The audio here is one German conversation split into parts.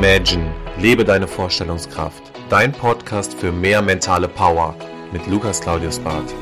Imagine, lebe deine Vorstellungskraft. Dein Podcast für mehr mentale Power mit Lukas Claudius Barth.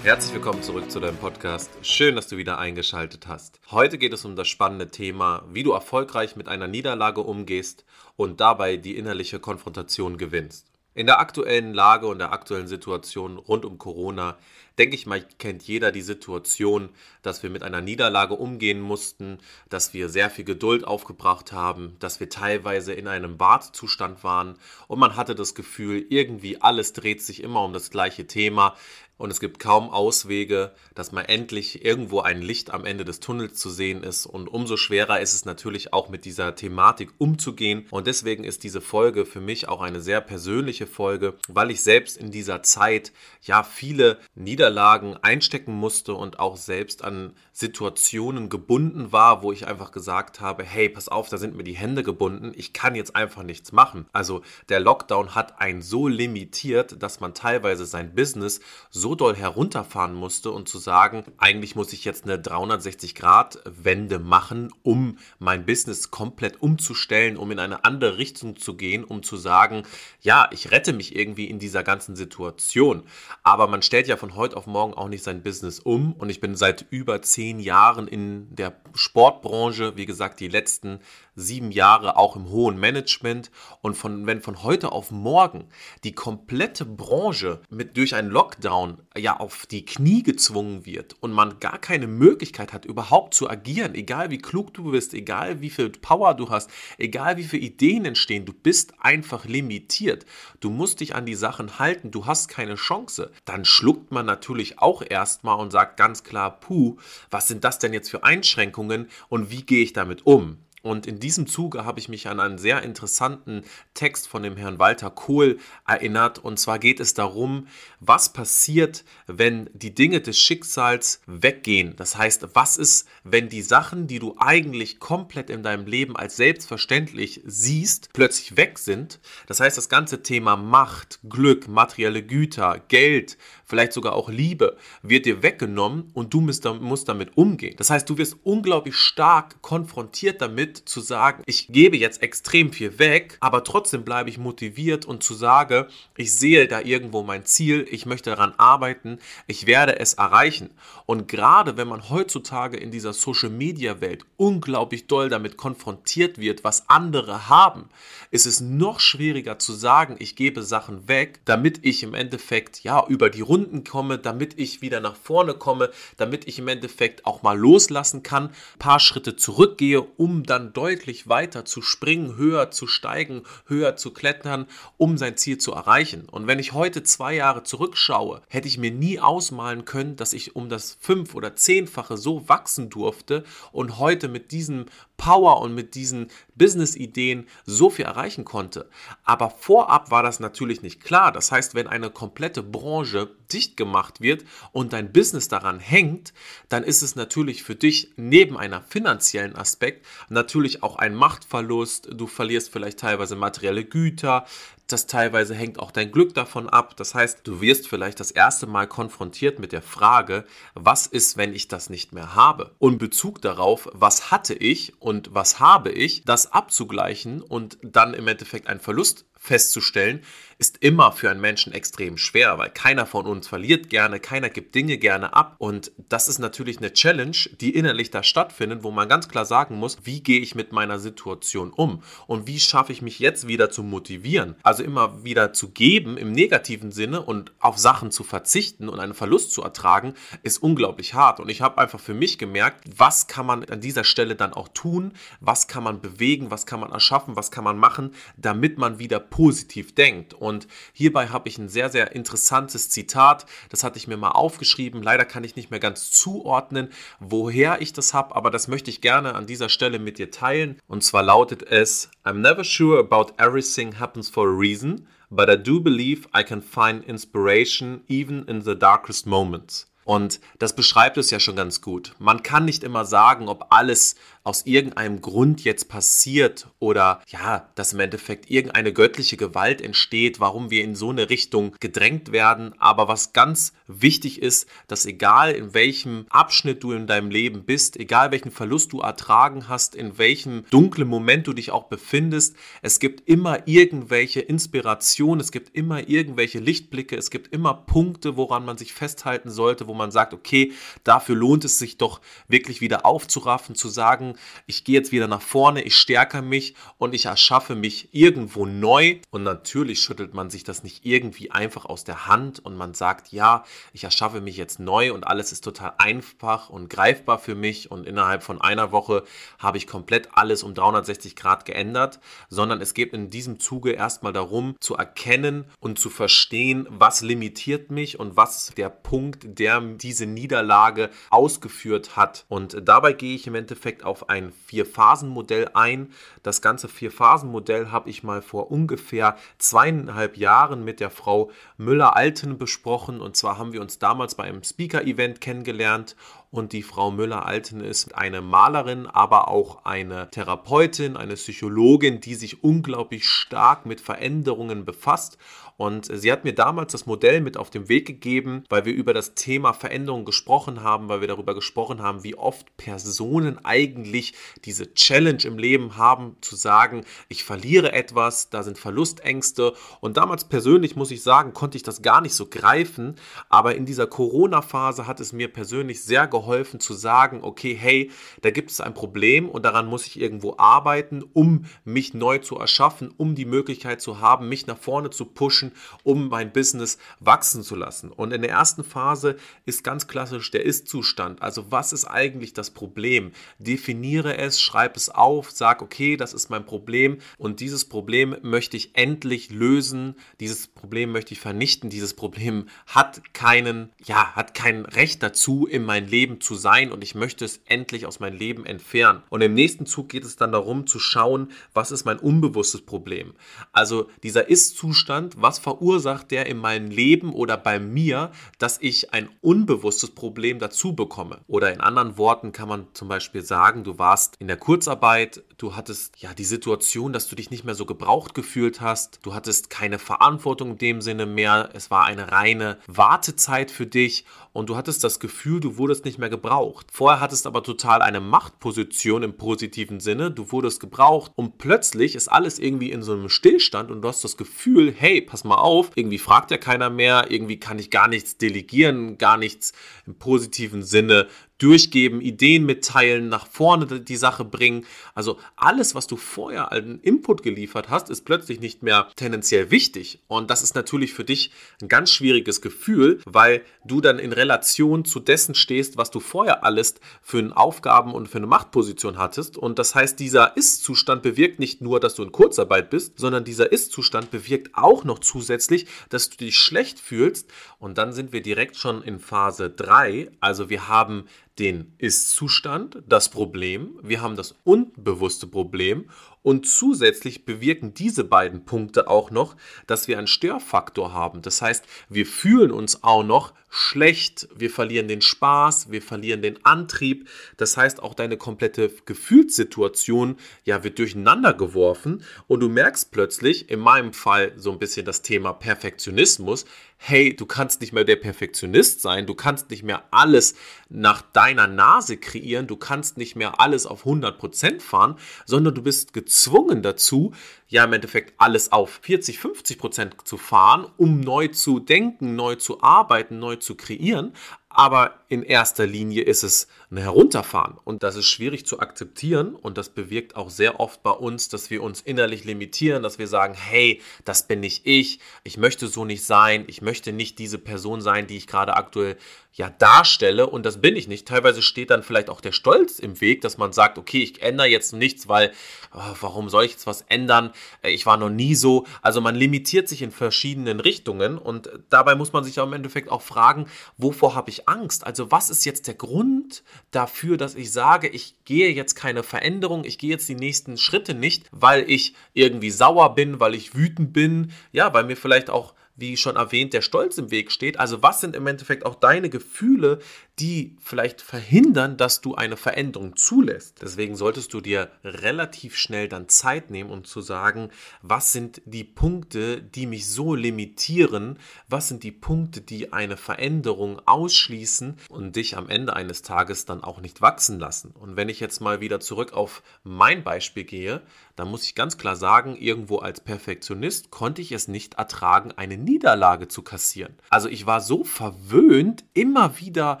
Herzlich willkommen zurück zu deinem Podcast. Schön, dass du wieder eingeschaltet hast. Heute geht es um das spannende Thema, wie du erfolgreich mit einer Niederlage umgehst und dabei die innerliche Konfrontation gewinnst. In der aktuellen Lage und der aktuellen Situation rund um Corona, denke ich mal, kennt jeder die Situation, dass wir mit einer Niederlage umgehen mussten, dass wir sehr viel Geduld aufgebracht haben, dass wir teilweise in einem Wartzustand waren und man hatte das Gefühl, irgendwie alles dreht sich immer um das gleiche Thema und es gibt kaum Auswege, dass mal endlich irgendwo ein Licht am Ende des Tunnels zu sehen ist. Und umso schwerer ist es natürlich auch mit dieser Thematik umzugehen. Und deswegen ist diese Folge für mich auch eine sehr persönliche Folge, weil ich selbst in dieser Zeit ja viele Niederlagen einstecken musste und auch selbst an Situationen gebunden war, wo ich einfach gesagt habe, hey, pass auf, da sind mir die Hände gebunden, ich kann jetzt einfach nichts machen. Also der Lockdown hat einen so limitiert, dass man teilweise sein Business so doll herunterfahren musste und zu sagen, eigentlich muss ich jetzt eine 360-Grad-Wende machen, um mein Business komplett umzustellen, um in eine andere Richtung zu gehen, um zu sagen, ja, ich rette mich irgendwie in dieser ganzen Situation. Aber man stellt ja von heute auf morgen auch nicht sein Business um und ich bin seit über zehn Jahren in der Sportbranche, wie gesagt, die letzten sieben Jahre auch im hohen Management und von, wenn von heute auf morgen die komplette Branche mit durch einen Lockdown ja auf die Knie gezwungen wird und man gar keine Möglichkeit hat, überhaupt zu agieren, egal wie klug du bist, egal wie viel Power du hast, egal wie viele Ideen entstehen, du bist einfach limitiert. Du musst dich an die Sachen halten, du hast keine Chance. Dann schluckt man natürlich auch erstmal und sagt ganz klar, puh, was sind das denn jetzt für Einschränkungen und wie gehe ich damit um? Und in diesem Zuge habe ich mich an einen sehr interessanten Text von dem Herrn Walter Kohl erinnert. Und zwar geht es darum, was passiert, wenn die Dinge des Schicksals weggehen. Das heißt, was ist, wenn die Sachen, die du eigentlich komplett in deinem Leben als selbstverständlich siehst, plötzlich weg sind. Das heißt, das ganze Thema Macht, Glück, materielle Güter, Geld, vielleicht sogar auch Liebe, wird dir weggenommen und du musst damit umgehen. Das heißt, du wirst unglaublich stark konfrontiert damit, zu sagen, ich gebe jetzt extrem viel weg, aber trotzdem bleibe ich motiviert und zu sagen, ich sehe da irgendwo mein Ziel, ich möchte daran arbeiten, ich werde es erreichen. Und gerade wenn man heutzutage in dieser Social-Media-Welt unglaublich doll damit konfrontiert wird, was andere haben, ist es noch schwieriger zu sagen, ich gebe Sachen weg, damit ich im Endeffekt ja über die Runden komme, damit ich wieder nach vorne komme, damit ich im Endeffekt auch mal loslassen kann, ein paar Schritte zurückgehe, um dann deutlich weiter zu springen, höher zu steigen, höher zu klettern, um sein Ziel zu erreichen. Und wenn ich heute zwei Jahre zurückschaue, hätte ich mir nie ausmalen können, dass ich um das fünf- oder zehnfache so wachsen durfte und heute mit diesem Power und mit diesen Business-Ideen so viel erreichen konnte. Aber vorab war das natürlich nicht klar. Das heißt, wenn eine komplette Branche dicht gemacht wird und dein Business daran hängt, dann ist es natürlich für dich neben einer finanziellen Aspekt natürlich auch ein Machtverlust. Du verlierst vielleicht teilweise materielle Güter, das teilweise hängt auch dein Glück davon ab. Das heißt, du wirst vielleicht das erste Mal konfrontiert mit der Frage, was ist, wenn ich das nicht mehr habe? Und Bezug darauf, was hatte ich und was habe ich, das abzugleichen und dann im Endeffekt einen Verlust festzustellen, ist immer für einen Menschen extrem schwer, weil keiner von uns verliert gerne, keiner gibt Dinge gerne ab. Und das ist natürlich eine Challenge, die innerlich da stattfindet, wo man ganz klar sagen muss, wie gehe ich mit meiner Situation um und wie schaffe ich mich jetzt wieder zu motivieren. Also immer wieder zu geben im negativen Sinne und auf Sachen zu verzichten und einen Verlust zu ertragen, ist unglaublich hart. Und ich habe einfach für mich gemerkt, was kann man an dieser Stelle dann auch tun, was kann man bewegen, was kann man erschaffen, was kann man machen, damit man wieder positiv denkt. Und hierbei habe ich ein sehr, sehr interessantes Zitat. Das hatte ich mir mal aufgeschrieben. Leider kann ich nicht mehr ganz zuordnen, woher ich das habe, aber das möchte ich gerne an dieser Stelle mit dir teilen. Und zwar lautet es: I'm never sure about everything happens for a reason, but I do believe I can find inspiration even in the darkest moments. Und das beschreibt es ja schon ganz gut. Man kann nicht immer sagen, ob alles aus irgendeinem Grund jetzt passiert oder ja, dass im Endeffekt irgendeine göttliche Gewalt entsteht, warum wir in so eine Richtung gedrängt werden. Aber was ganz wichtig ist, dass egal in welchem Abschnitt du in deinem Leben bist, egal welchen Verlust du ertragen hast, in welchem dunklen Moment du dich auch befindest, es gibt immer irgendwelche Inspirationen, es gibt immer irgendwelche Lichtblicke, es gibt immer Punkte, woran man sich festhalten sollte, wo man sagt, okay, dafür lohnt es sich doch wirklich wieder aufzuraffen, zu sagen, ich gehe jetzt wieder nach vorne, ich stärke mich und ich erschaffe mich irgendwo neu. Und natürlich schüttelt man sich das nicht irgendwie einfach aus der Hand und man sagt, ja, ich erschaffe mich jetzt neu und alles ist total einfach und greifbar für mich und innerhalb von einer Woche habe ich komplett alles um 360 Grad geändert, sondern es geht in diesem Zuge erstmal darum zu erkennen und zu verstehen, was limitiert mich und was der Punkt, der diese Niederlage ausgeführt hat. Und dabei gehe ich im Endeffekt auf ein Vier-Phasen-Modell ein. Das ganze Vier-Phasen-Modell habe ich mal vor ungefähr zweieinhalb Jahren mit der Frau Müller-Alten besprochen. Und zwar haben wir uns damals bei einem Speaker-Event kennengelernt und die Frau Müller-Alten ist eine Malerin, aber auch eine Therapeutin, eine Psychologin, die sich unglaublich stark mit Veränderungen befasst. Und sie hat mir damals das Modell mit auf den Weg gegeben, weil wir über das Thema Veränderung gesprochen haben, weil wir darüber gesprochen haben, wie oft Personen eigentlich diese Challenge im Leben haben, zu sagen, ich verliere etwas, da sind Verlustängste. Und damals persönlich muss ich sagen, konnte ich das gar nicht so greifen. Aber in dieser Corona-Phase hat es mir persönlich sehr geholfen zu sagen, okay, hey, da gibt es ein Problem und daran muss ich irgendwo arbeiten, um mich neu zu erschaffen, um die Möglichkeit zu haben, mich nach vorne zu pushen um mein Business wachsen zu lassen. Und in der ersten Phase ist ganz klassisch der Ist-Zustand. Also was ist eigentlich das Problem? Definiere es, schreib es auf, sag, okay, das ist mein Problem und dieses Problem möchte ich endlich lösen. Dieses Problem möchte ich vernichten. Dieses Problem hat keinen, ja, hat kein Recht dazu, in mein Leben zu sein und ich möchte es endlich aus meinem Leben entfernen. Und im nächsten Zug geht es dann darum zu schauen, was ist mein unbewusstes Problem? Also dieser Ist-Zustand, was verursacht der in meinem Leben oder bei mir, dass ich ein unbewusstes Problem dazu bekomme? Oder in anderen Worten kann man zum Beispiel sagen, du warst in der Kurzarbeit, du hattest ja die Situation, dass du dich nicht mehr so gebraucht gefühlt hast, du hattest keine Verantwortung in dem Sinne mehr, es war eine reine Wartezeit für dich und du hattest das Gefühl, du wurdest nicht mehr gebraucht. Vorher hattest aber total eine Machtposition im positiven Sinne, du wurdest gebraucht und plötzlich ist alles irgendwie in so einem Stillstand und du hast das Gefühl, hey, pass mal mal auf, irgendwie fragt ja keiner mehr, irgendwie kann ich gar nichts delegieren, gar nichts im positiven Sinne durchgeben, Ideen mitteilen, nach vorne die Sache bringen. Also alles, was du vorher als Input geliefert hast, ist plötzlich nicht mehr tendenziell wichtig. Und das ist natürlich für dich ein ganz schwieriges Gefühl, weil du dann in Relation zu dessen stehst, was du vorher alles für eine Aufgaben und für eine Machtposition hattest. Und das heißt, dieser Ist-Zustand bewirkt nicht nur, dass du in Kurzarbeit bist, sondern dieser Ist-Zustand bewirkt auch noch zusätzlich, dass du dich schlecht fühlst. Und dann sind wir direkt schon in Phase 3. Also wir haben den Ist-Zustand, das Problem, wir haben das unbewusste Problem und zusätzlich bewirken diese beiden Punkte auch noch, dass wir einen Störfaktor haben. Das heißt, wir fühlen uns auch noch schlecht, wir verlieren den Spaß, wir verlieren den Antrieb. Das heißt, auch deine komplette Gefühlssituation ja, wird durcheinander geworfen und du merkst plötzlich, in meinem Fall so ein bisschen das Thema Perfektionismus, hey, du kannst nicht mehr der Perfektionist sein, du kannst nicht mehr alles nach deiner Nase kreieren, du kannst nicht mehr alles auf 100% fahren, sondern du bist gezwungen, gezwungen dazu, ja im Endeffekt alles auf 40, 50 Prozent zu fahren, um neu zu denken, neu zu arbeiten, neu zu kreieren. Aber in erster Linie ist es ein Herunterfahren und das ist schwierig zu akzeptieren und das bewirkt auch sehr oft bei uns, dass wir uns innerlich limitieren, dass wir sagen, hey, das bin nicht ich, ich möchte so nicht sein, ich möchte nicht diese Person sein, die ich gerade aktuell ja darstelle und das bin ich nicht. Teilweise steht dann vielleicht auch der Stolz im Weg, dass man sagt, okay, ich ändere jetzt nichts, weil oh, warum soll ich jetzt was ändern? Ich war noch nie so. Also man limitiert sich in verschiedenen Richtungen und dabei muss man sich im Endeffekt auch fragen, wovor habe ich Angst? Also was ist jetzt der Grund dafür, dass ich sage, ich gehe jetzt keine Veränderung, ich gehe jetzt die nächsten Schritte nicht, weil ich irgendwie sauer bin, weil ich wütend bin, ja, weil mir vielleicht auch wie schon erwähnt, der Stolz im Weg steht. Also was sind im Endeffekt auch deine Gefühle, die vielleicht verhindern, dass du eine Veränderung zulässt. Deswegen solltest du dir relativ schnell dann Zeit nehmen und um zu sagen, was sind die Punkte, die mich so limitieren, was sind die Punkte, die eine Veränderung ausschließen und dich am Ende eines Tages dann auch nicht wachsen lassen. Und wenn ich jetzt mal wieder zurück auf mein Beispiel gehe, dann muss ich ganz klar sagen, irgendwo als Perfektionist konnte ich es nicht ertragen, eine Niederlage zu kassieren. Also ich war so verwöhnt, immer wieder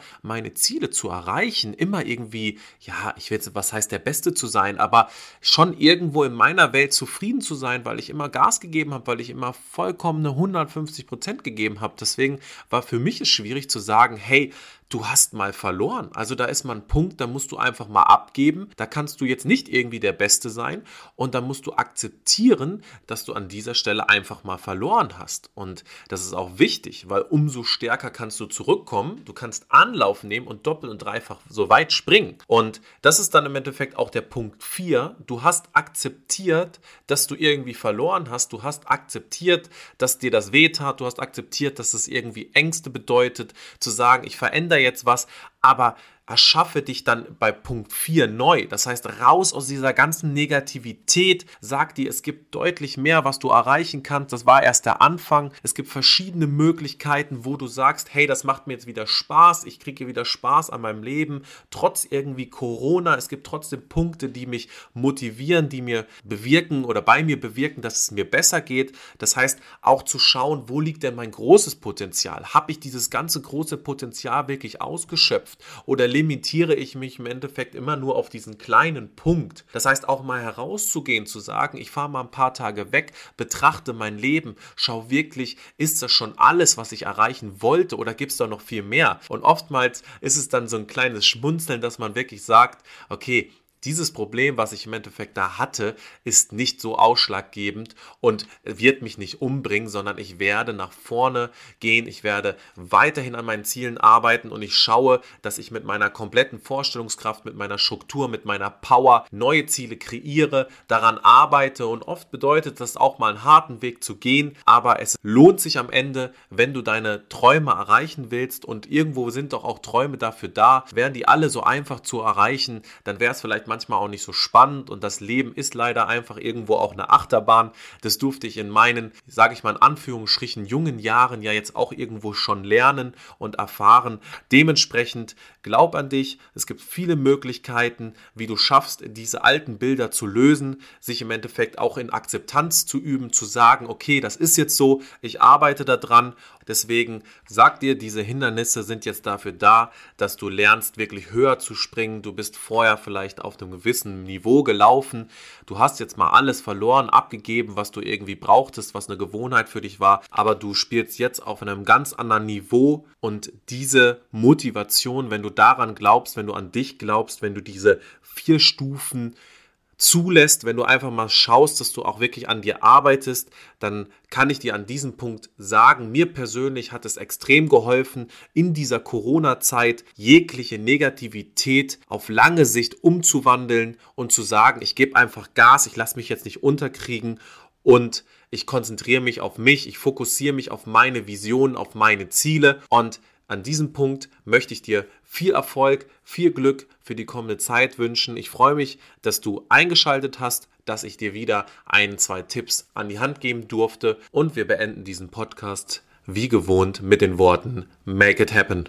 meine Ziele zu erreichen, immer irgendwie, ja, ich will jetzt, was heißt der Beste zu sein, aber schon irgendwo in meiner Welt zufrieden zu sein, weil ich immer Gas gegeben habe, weil ich immer vollkommene 150 Prozent gegeben habe. Deswegen war für mich es schwierig zu sagen, hey, du hast mal verloren. Also da ist mal ein Punkt, da musst du einfach mal abgeben. Da kannst du jetzt nicht irgendwie der Beste sein und da musst du akzeptieren, dass du an dieser Stelle einfach mal verloren hast. Und das ist auch wichtig, weil umso stärker kannst du zurückkommen. Du kannst Anlauf nehmen und doppelt und dreifach so weit springen. Und das ist dann im Endeffekt auch der Punkt 4. Du hast akzeptiert, dass du irgendwie verloren hast. Du hast akzeptiert, dass dir das wehtat. Du hast akzeptiert, dass es irgendwie Ängste bedeutet, zu sagen, ich verändere jetzt was, aber erschaffe dich dann bei Punkt 4 neu. Das heißt, raus aus dieser ganzen Negativität. Sag dir, es gibt deutlich mehr, was du erreichen kannst. Das war erst der Anfang. Es gibt verschiedene Möglichkeiten, wo du sagst, hey, das macht mir jetzt wieder Spaß. Ich kriege wieder Spaß an meinem Leben. Trotz irgendwie Corona. Es gibt trotzdem Punkte, die mich motivieren, die mir bewirken oder bei mir bewirken, dass es mir besser geht. Das heißt, auch zu schauen, wo liegt denn mein großes Potenzial? Habe ich dieses ganze große Potenzial wirklich ausgeschöpft? Oder limitiere ich mich im Endeffekt immer nur auf diesen kleinen Punkt. Das heißt, auch mal herauszugehen, zu sagen, ich fahre mal ein paar Tage weg, betrachte mein Leben, schau wirklich, ist das schon alles, was ich erreichen wollte oder gibt es da noch viel mehr? Und oftmals ist es dann so ein kleines Schmunzeln, dass man wirklich sagt, okay, dieses Problem, was ich im Endeffekt da hatte, ist nicht so ausschlaggebend und wird mich nicht umbringen, sondern ich werde nach vorne gehen, ich werde weiterhin an meinen Zielen arbeiten und ich schaue, dass ich mit meiner kompletten Vorstellungskraft, mit meiner Struktur, mit meiner Power neue Ziele kreiere, daran arbeite und oft bedeutet das auch mal einen harten Weg zu gehen, aber es lohnt sich am Ende, wenn du deine Träume erreichen willst und irgendwo sind doch auch Träume dafür da, wären die alle so einfach zu erreichen, dann wäre es vielleicht manchmal auch nicht so spannend und das Leben ist leider einfach irgendwo auch eine Achterbahn. Das durfte ich in meinen, sage ich mal in Anführungsstrichen, jungen Jahren ja jetzt auch irgendwo schon lernen und erfahren. Dementsprechend glaub an dich. Es gibt viele Möglichkeiten, wie du schaffst, diese alten Bilder zu lösen, sich im Endeffekt auch in Akzeptanz zu üben, zu sagen, okay, das ist jetzt so, ich arbeite daran Deswegen sag dir, diese Hindernisse sind jetzt dafür da, dass du lernst, wirklich höher zu springen. Du bist vorher vielleicht auf einem gewissen Niveau gelaufen. Du hast jetzt mal alles verloren, abgegeben, was du irgendwie brauchtest, was eine Gewohnheit für dich war. Aber du spielst jetzt auf einem ganz anderen Niveau und diese Motivation, wenn du daran glaubst, wenn du an dich glaubst, wenn du diese vier Stufen zulässt, wenn du einfach mal schaust, dass du auch wirklich an dir arbeitest, dann kann ich dir an diesem Punkt sagen, mir persönlich hat es extrem geholfen, in dieser Corona-Zeit jegliche Negativität auf lange Sicht umzuwandeln und zu sagen, ich gebe einfach Gas, ich lasse mich jetzt nicht unterkriegen und ich konzentriere mich auf mich, ich fokussiere mich auf meine Visionen, auf meine Ziele und an diesem Punkt möchte ich dir viel Erfolg, viel Glück für die kommende Zeit wünschen. Ich freue mich, dass du eingeschaltet hast, dass ich dir wieder ein, zwei Tipps an die Hand geben durfte und wir beenden diesen Podcast wie gewohnt mit den Worten Make it happen.